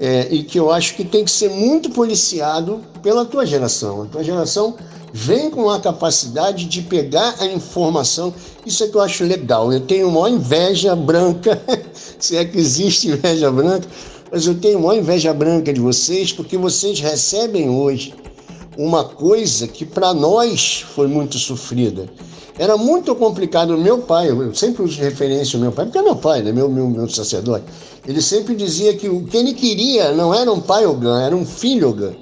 É, e que eu acho que tem que ser muito policiado pela tua geração. A tua geração vem com a capacidade de pegar a informação. Isso é que eu acho legal. Eu tenho uma inveja branca, se é que existe inveja branca, mas eu tenho uma inveja branca de vocês porque vocês recebem hoje uma coisa que para nós foi muito sofrida. Era muito complicado. Meu pai, eu sempre uso referência ao meu pai, porque é meu pai, né? meu, meu, meu sacerdote. Ele sempre dizia que o que ele queria não era um pai Ogã, era um filho Ogã.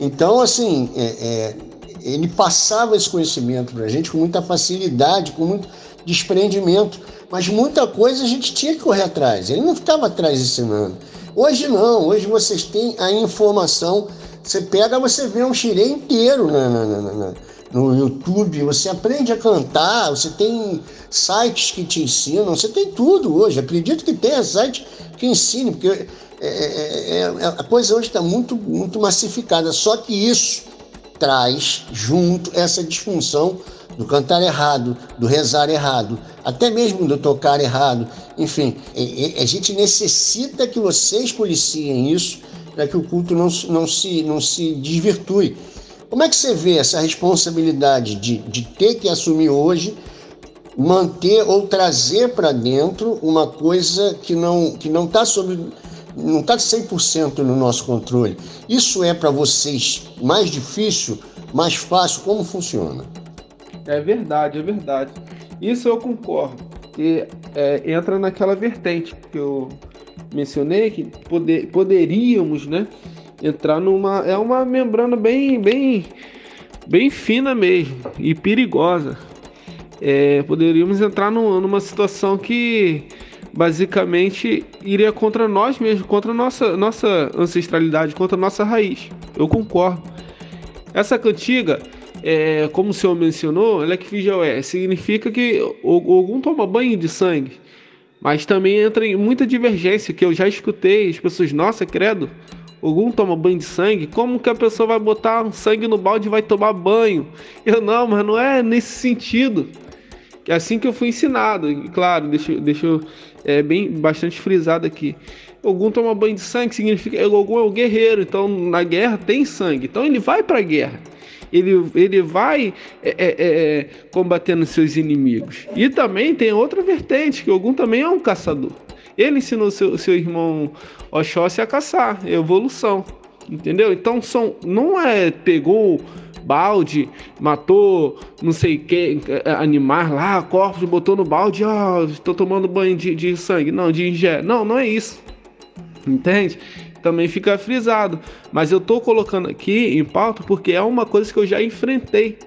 Então, assim, é, é, ele passava esse conhecimento para a gente com muita facilidade, com muito desprendimento, mas muita coisa a gente tinha que correr atrás. Ele não ficava atrás ensinando. Hoje não, hoje vocês têm a informação. Você pega, você vê um xirê inteiro na, na, na, no YouTube, você aprende a cantar, você tem sites que te ensinam, você tem tudo hoje. Acredito que tenha site que ensine, porque é, é, é, a coisa hoje está muito, muito massificada. Só que isso traz junto essa disfunção do cantar errado, do rezar errado, até mesmo do tocar errado. Enfim, a gente necessita que vocês policiem isso para que o culto não, não, se, não se desvirtue. Como é que você vê essa responsabilidade de, de ter que assumir hoje, manter ou trazer para dentro uma coisa que não que não está sob não está 100% no nosso controle. Isso é para vocês mais difícil, mais fácil? Como funciona? É verdade, é verdade. Isso eu concordo. E é, entra naquela vertente que eu mencionei que poder, poderíamos, né, entrar numa é uma membrana bem bem bem fina mesmo e perigosa. É, poderíamos entrar numa situação que basicamente iria contra nós mesmos, contra nossa, nossa ancestralidade, contra nossa raiz. Eu concordo. Essa cantiga, é, como o senhor mencionou, ela é que é, significa que algum toma banho de sangue. Mas também entra em muita divergência que eu já escutei, as pessoas, nossa, credo, algum toma banho de sangue, como que a pessoa vai botar sangue no balde e vai tomar banho? Eu não, mas não é nesse sentido. É assim que eu fui ensinado. E, claro, deixa, deixa eu é, bem bastante frisado aqui. Ogum toma banho de sangue significa Ogum é o guerreiro, então na guerra tem sangue, então ele vai para a guerra. Ele, ele vai é, é, é, é, combatendo seus inimigos. E também tem outra vertente, que Ogum também é um caçador. Ele ensinou seu, seu irmão Oxóssi a caçar, evolução. Entendeu? Então são, não é pegou balde, matou não sei que animais lá, corpos, botou no balde, ó, oh, estou tomando banho de, de sangue, não, de ingé. Não, não é isso. Entende? Também fica frisado. Mas eu tô colocando aqui em pauta porque é uma coisa que eu já enfrentei,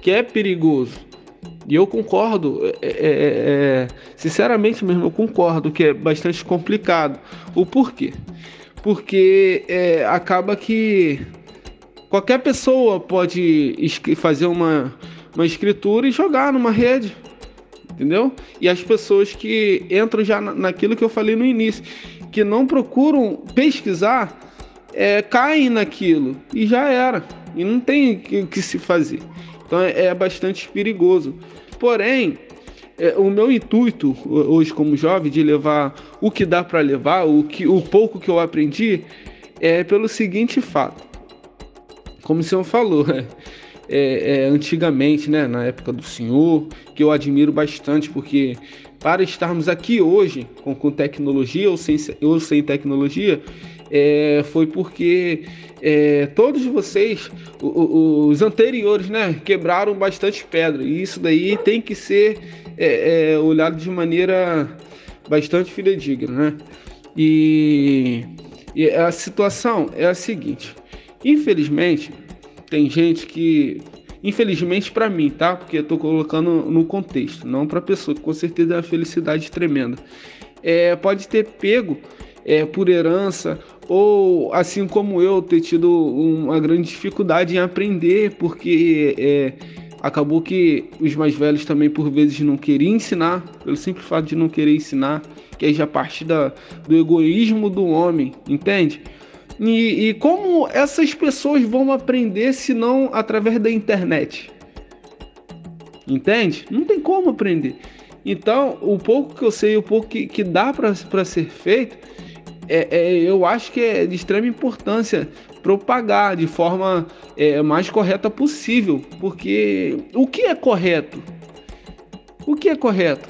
que é perigoso. E eu concordo, é, é, é, é sinceramente mesmo, eu concordo que é bastante complicado. O porquê? Porque é, acaba que qualquer pessoa pode fazer uma, uma escritura e jogar numa rede, entendeu? E as pessoas que entram já naquilo que eu falei no início, que não procuram pesquisar, é, caem naquilo e já era. E não tem o que, se fazer. Então é, é bastante perigoso. Porém, é, o meu intuito hoje como jovem de levar o que dá para levar, o que o pouco que eu aprendi, é pelo seguinte fato. Como o senhor falou, é, é, antigamente, né, na época do senhor, que eu admiro bastante, porque para estarmos aqui hoje com, com tecnologia ou sem, ou sem tecnologia, é, foi porque é, todos vocês, os anteriores, né, quebraram bastante pedra. E isso daí tem que ser é, é, olhado de maneira bastante fidedigna, né? E, e a situação é a seguinte: infelizmente, tem gente que infelizmente para mim, tá? Porque eu tô colocando no contexto, não para pessoa, que com certeza é uma felicidade tremenda. É, pode ter pego é, por herança ou assim como eu ter tido uma grande dificuldade em aprender porque é, acabou que os mais velhos também por vezes não queriam ensinar pelo simples fato de não querer ensinar que aí já parte da, do egoísmo do homem entende e, e como essas pessoas vão aprender se não através da internet entende não tem como aprender então o pouco que eu sei o pouco que, que dá para ser feito é, é, eu acho que é de extrema importância propagar de forma é, mais correta possível, porque o que é correto? O que é correto?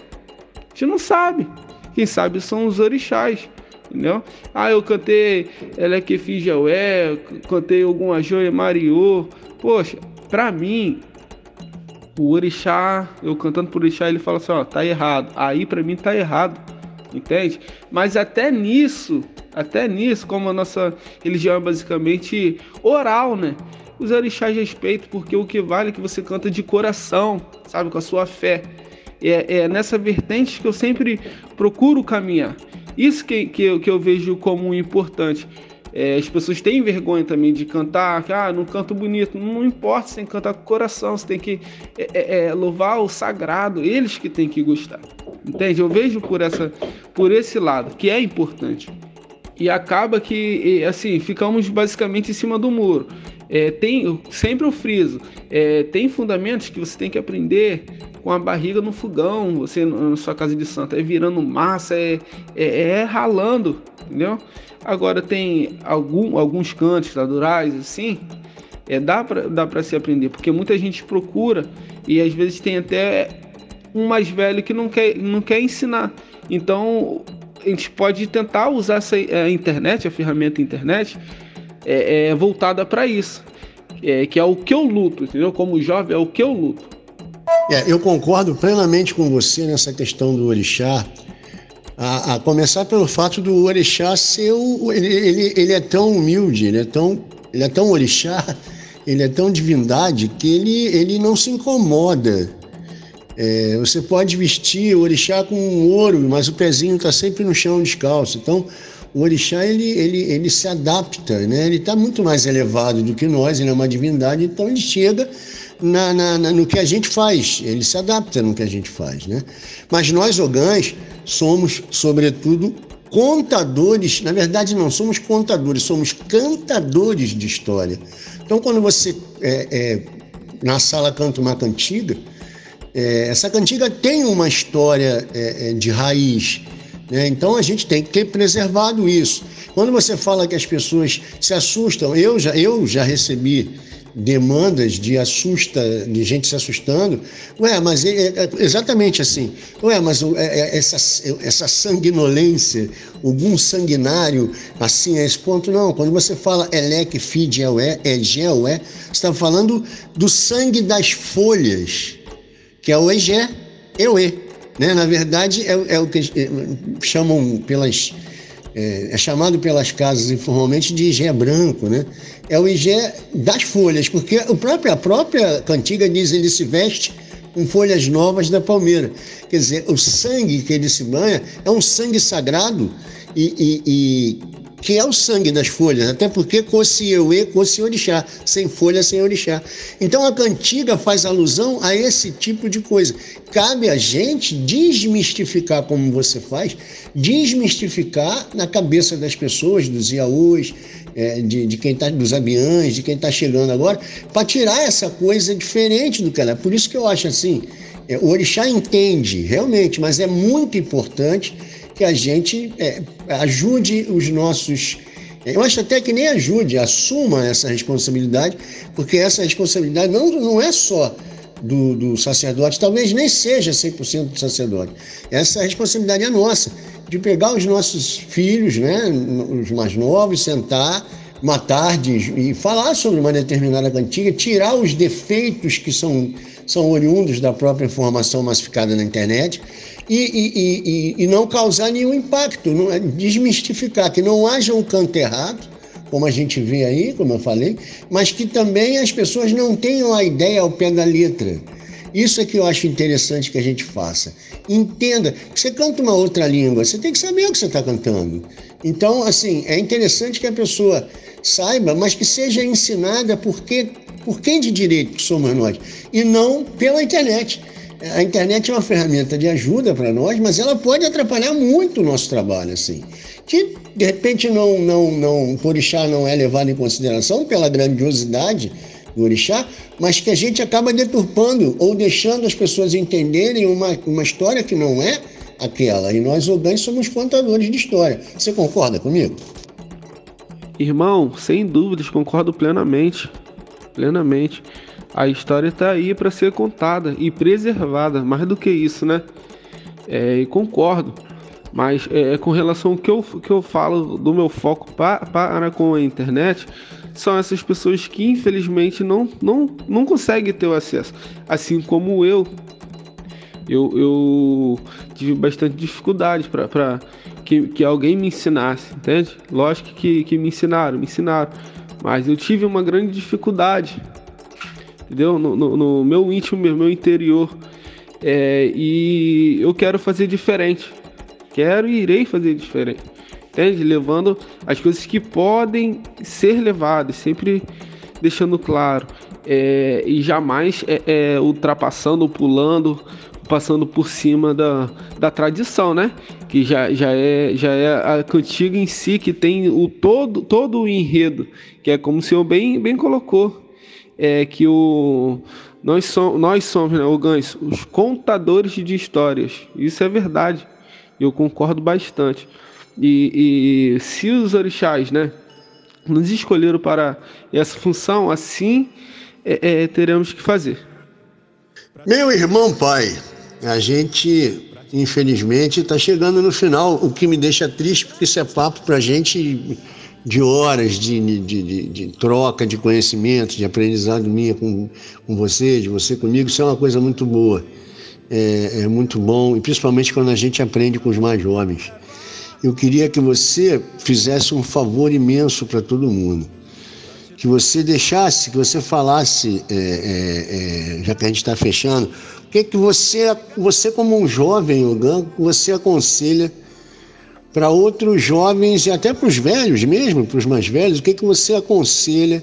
A gente não sabe. Quem sabe são os orixás, entendeu? Ah, eu cantei Ela é que Fijaué, cantei alguma joia Mariô. Poxa, pra mim, o orixá, eu cantando pro orixá, ele fala assim, ó, tá errado. Aí pra mim tá errado entende? Mas até nisso, até nisso, como a nossa religião é basicamente oral, né? Os orixás respeitam, porque o que vale é que você canta de coração, sabe, com a sua fé. É, é nessa vertente que eu sempre procuro caminhar. Isso que, que, eu, que eu vejo como importante. É, as pessoas têm vergonha também de cantar, ah, não canto bonito. Não importa, você tem que cantar com o coração, você tem que é, é, é louvar o sagrado, eles que têm que gostar. Entende? Eu vejo por, essa, por esse lado, que é importante. E acaba que, assim, ficamos basicamente em cima do muro. É, tem, sempre eu friso, é, tem fundamentos que você tem que aprender com a barriga no fogão, você na sua casa de santo, é virando massa, é, é, é ralando, entendeu? Agora tem algum, alguns cantos naturais, assim, é, dá para dá se aprender, porque muita gente procura e às vezes tem até um mais velho que não quer, não quer ensinar. Então, a gente pode tentar usar essa, a é, internet, a ferramenta internet, é, é voltada para isso. É, que é o que eu luto, entendeu? Como jovem, é o que eu luto. É, eu concordo plenamente com você nessa questão do orixá. A, a começar pelo fato do orixá ser o, ele, ele, ele é tão humilde, ele é tão, ele é tão orixá, ele é tão divindade que ele, ele não se incomoda é, você pode vestir o orixá com ouro, mas o pezinho está sempre no chão descalço. Então, o orixá ele, ele, ele se adapta, né? ele está muito mais elevado do que nós, ele é uma divindade, então ele chega na, na, na, no que a gente faz, ele se adapta no que a gente faz. Né? Mas nós, ogãs, somos, sobretudo, contadores, na verdade não somos contadores, somos cantadores de história. Então, quando você é, é, na sala canta uma cantiga, é, essa cantiga tem uma história é, é, de raiz, né? então a gente tem que ter preservado isso. Quando você fala que as pessoas se assustam, eu já, eu já recebi demandas de assusta, de gente se assustando. Ué, mas é, é, é exatamente assim. Ué, mas é, é, essa, essa sanguinolência, algum sanguinário, assim, a esse ponto, não. Quando você fala elec, fid, é, egel, é, você está falando do sangue das folhas, que é o egé, euê. Né? Na verdade, é, é o que é, chamam pelas é, é, chamado pelas casas informalmente de igé branco, né? É o igé das folhas, porque o próprio, a própria cantiga diz ele se veste com folhas novas da palmeira. Quer dizer, o sangue que ele se banha é um sangue sagrado e, e, e que é o sangue das folhas, até porque Kosieue, Orixá, sem folha, sem orixá. Então a cantiga faz alusão a esse tipo de coisa. Cabe a gente desmistificar como você faz, desmistificar na cabeça das pessoas, dos iaús, é, de, de, quem está dos abiães, de quem está chegando agora, para tirar essa coisa diferente do que ela é. Por isso que eu acho assim, é, o orixá entende, realmente, mas é muito importante que a gente é, ajude os nossos. Eu acho até que nem ajude, assuma essa responsabilidade, porque essa responsabilidade não, não é só do, do sacerdote, talvez nem seja 100% do sacerdote. Essa responsabilidade é nossa, de pegar os nossos filhos, né, os mais novos, sentar uma tarde e falar sobre uma determinada cantiga, tirar os defeitos que são, são oriundos da própria informação massificada na internet e, e, e, e não causar nenhum impacto, não, é desmistificar, que não haja um canto errado, como a gente vê aí, como eu falei, mas que também as pessoas não tenham a ideia ao pé da letra. Isso é que eu acho interessante que a gente faça. Entenda, você canta uma outra língua, você tem que saber o que você está cantando. Então, assim, é interessante que a pessoa saiba, mas que seja ensinada por, que, por quem de direito que somos nós, e não pela internet. A internet é uma ferramenta de ajuda para nós, mas ela pode atrapalhar muito o nosso trabalho, assim. Que de repente não, não, não, orixá não é levado em consideração pela grandiosidade do orixá, mas que a gente acaba deturpando ou deixando as pessoas entenderem uma, uma história que não é aquela. E nós, ogãs, somos contadores de história. Você concorda comigo? Irmão, sem dúvidas, concordo plenamente. Plenamente. A história está aí para ser contada e preservada, mais do que isso, né? É, concordo. Mas é, é, com relação ao que eu, que eu falo do meu foco para, para com a internet, são essas pessoas que infelizmente não, não, não conseguem ter o acesso. Assim como eu. Eu, eu tive bastante dificuldade para que, que alguém me ensinasse, entende? Lógico que, que me ensinaram, me ensinaram. Mas eu tive uma grande dificuldade entendeu? No, no, no meu íntimo, no meu interior. É, e eu quero fazer diferente. Quero e irei fazer diferente. Entende? Levando as coisas que podem ser levadas, sempre deixando claro. É, e jamais é, é, ultrapassando, pulando, passando por cima da, da tradição, né? Que já, já, é, já é a cantiga em si que tem o todo, todo o enredo, que é como o senhor bem, bem colocou é que o nós, somos, nós somos, né, o Gans, os contadores de histórias. Isso é verdade. Eu concordo bastante. E, e se os orixás, né, nos escolheram para essa função, assim é, é, teremos que fazer. Meu irmão pai, a gente infelizmente está chegando no final, o que me deixa triste, porque isso é papo para a gente de horas de, de, de, de, troca de conhecimento, de aprendizado minha com, com você, de você comigo, isso é uma coisa muito boa. É, é muito bom, e principalmente quando a gente aprende com os mais jovens. Eu queria que você fizesse um favor imenso para todo mundo. Que você deixasse, que você falasse, é, é, é já que a gente está fechando, o que, que você, você como um jovem, Ogan, você aconselha para outros jovens e até para os velhos mesmo, para os mais velhos, o que, que você aconselha?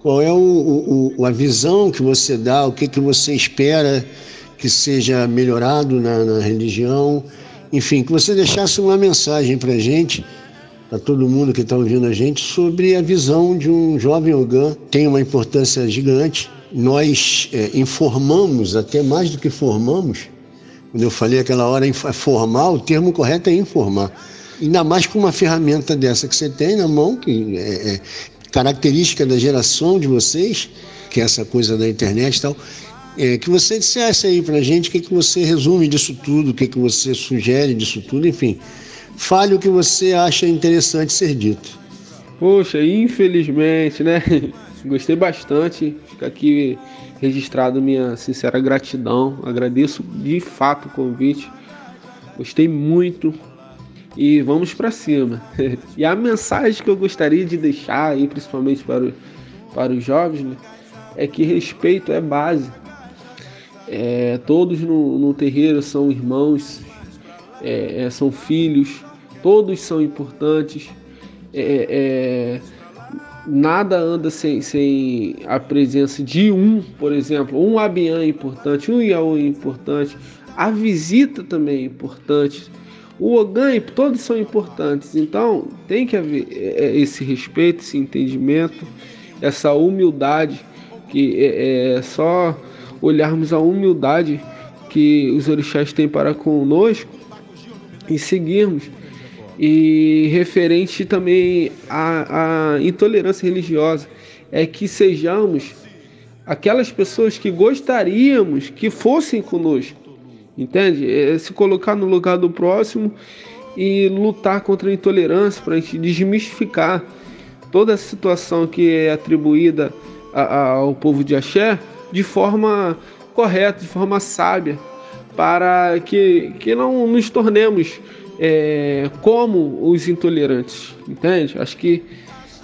Qual é o, o, a visão que você dá? O que, que você espera que seja melhorado na, na religião? Enfim, que você deixasse uma mensagem para a gente, para todo mundo que está ouvindo a gente, sobre a visão de um jovem Ogã. Tem uma importância gigante. Nós é, informamos, até mais do que formamos, quando eu falei aquela hora formar, o termo correto é informar. Ainda mais com uma ferramenta dessa que você tem na mão, que é, é, característica da geração de vocês, que é essa coisa da internet e tal, é, que você dissesse aí para a gente o que, que você resume disso tudo, o que, que você sugere disso tudo, enfim. Fale o que você acha interessante ser dito. Poxa, infelizmente, né? Gostei bastante. Fica aqui registrado minha sincera gratidão. Agradeço de fato o convite. Gostei muito e vamos para cima. e a mensagem que eu gostaria de deixar aí, principalmente para, para os jovens, né, é que respeito é base. É, todos no, no, terreiro são irmãos, é, é são filhos, todos são importantes. É, é, nada anda sem, sem a presença de um, por exemplo, um Abian é importante, um Yaô é importante, a visita também é importante, o Ogan, todos são importantes. Então tem que haver esse respeito, esse entendimento, essa humildade, que é só olharmos a humildade que os orixás têm para conosco e seguirmos e referente também à, à intolerância religiosa, é que sejamos aquelas pessoas que gostaríamos que fossem conosco, entende? É se colocar no lugar do próximo e lutar contra a intolerância para a gente desmistificar toda a situação que é atribuída a, a, ao povo de Axé de forma correta, de forma sábia, para que, que não nos tornemos é, como os intolerantes, entende? Acho que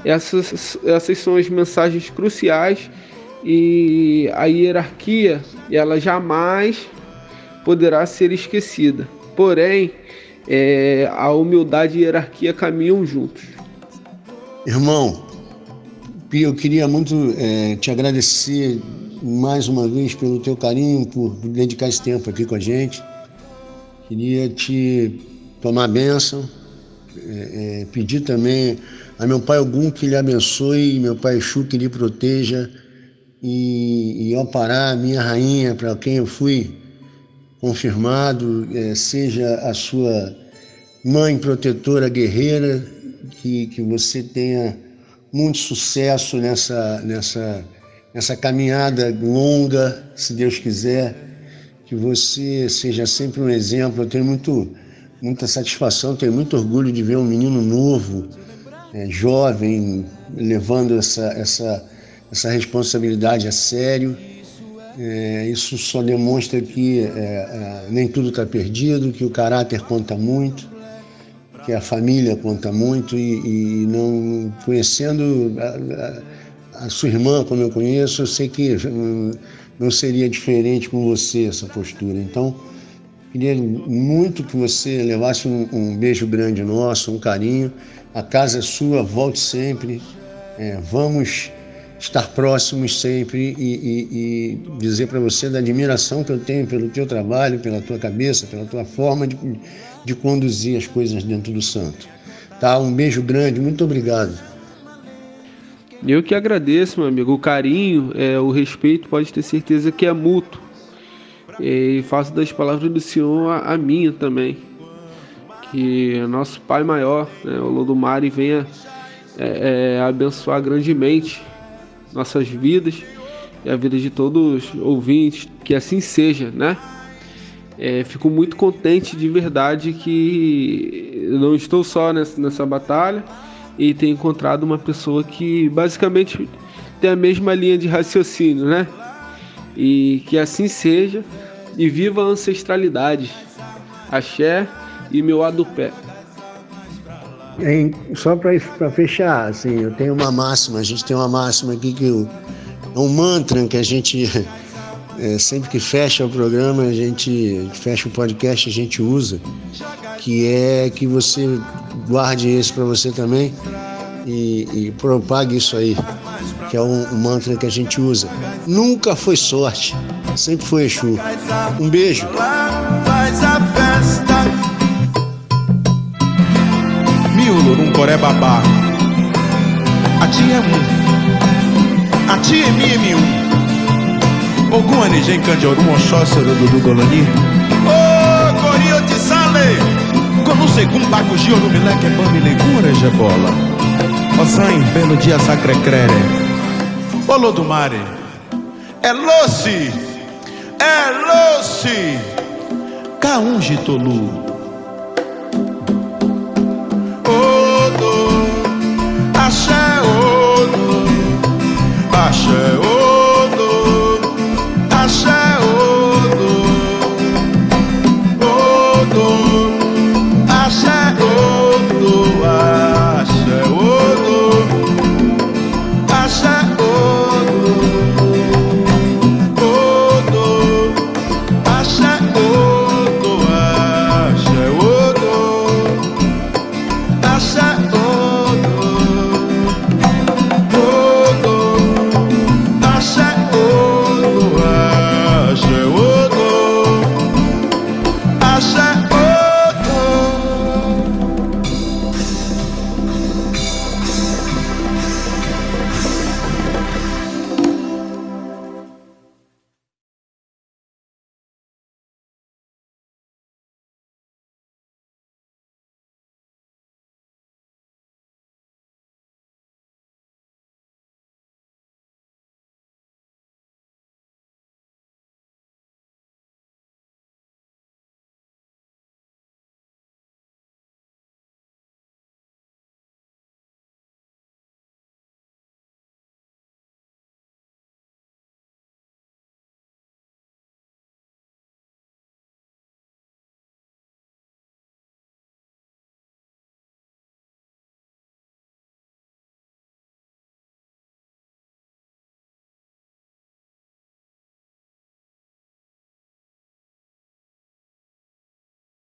essas, essas são as mensagens cruciais e a hierarquia ela jamais poderá ser esquecida. Porém, é, a humildade e a hierarquia caminham juntos. Irmão, Pio, eu queria muito é, te agradecer mais uma vez pelo teu carinho, por dedicar esse tempo aqui com a gente. Queria te tomar bênção, é, é, pedir também a meu pai algum que lhe abençoe, meu pai Exu que lhe proteja e, e ao parar, minha rainha, para quem eu fui confirmado, é, seja a sua mãe protetora guerreira, que, que você tenha muito sucesso nessa, nessa, nessa caminhada longa, se Deus quiser, que você seja sempre um exemplo. Eu tenho muito muita satisfação, tenho muito orgulho de ver um menino novo, é, jovem, levando essa, essa, essa responsabilidade a sério. É, isso só demonstra que é, é nem tudo está perdido, que o caráter conta muito, que a família conta muito e, e não conhecendo a, a, a, sua irmã como eu conheço, eu sei que hum, não seria diferente com você essa postura. Então, Queria muito que você levasse um, um, beijo grande nosso, um carinho. A casa é sua, volte sempre. É, vamos estar próximos sempre e, e, e dizer para você da admiração que eu tenho pelo teu trabalho, pela tua cabeça, pela tua forma de, de conduzir as coisas dentro do santo. Tá? Um beijo grande, muito obrigado. Eu que agradeço, meu amigo. O carinho, é, o respeito, pode ter certeza que é mútuo. E faço das palavras do Senhor a, a minha também. Que nosso Pai maior, né, o Lodumare, venha é, é, abençoar grandemente nossas vidas e a vida de todos os ouvintes, que assim seja, né? É, fico muito contente de verdade que não estou só nessa, nessa batalha e tenho encontrado uma pessoa que basicamente tem a mesma linha de raciocínio, né? E que assim seja e viva a ancestralidade. Axé e meu adupé. É, só para fechar, assim, eu tenho uma máxima, a gente tem uma máxima aqui que é um mantra que a gente, é, sempre que fecha o programa, a gente fecha o podcast, a gente usa, que é que você guarde esse para você também e, e propague isso aí que é um, um mantra que a gente usa. Nunca foi sorte, sempre foi Exu. Um beijo. Miolo num coré babá. A tia é um. A tia é mi é mi um. Ogum anijém candiogum oxócero do Golani. Ô, corio de sale. Quando segundo bacugi, no mileque é bambi legura, jebola. Osan, belo dia sacrecrere. Olô do mare. É loce. É loce. Caunge Tolu.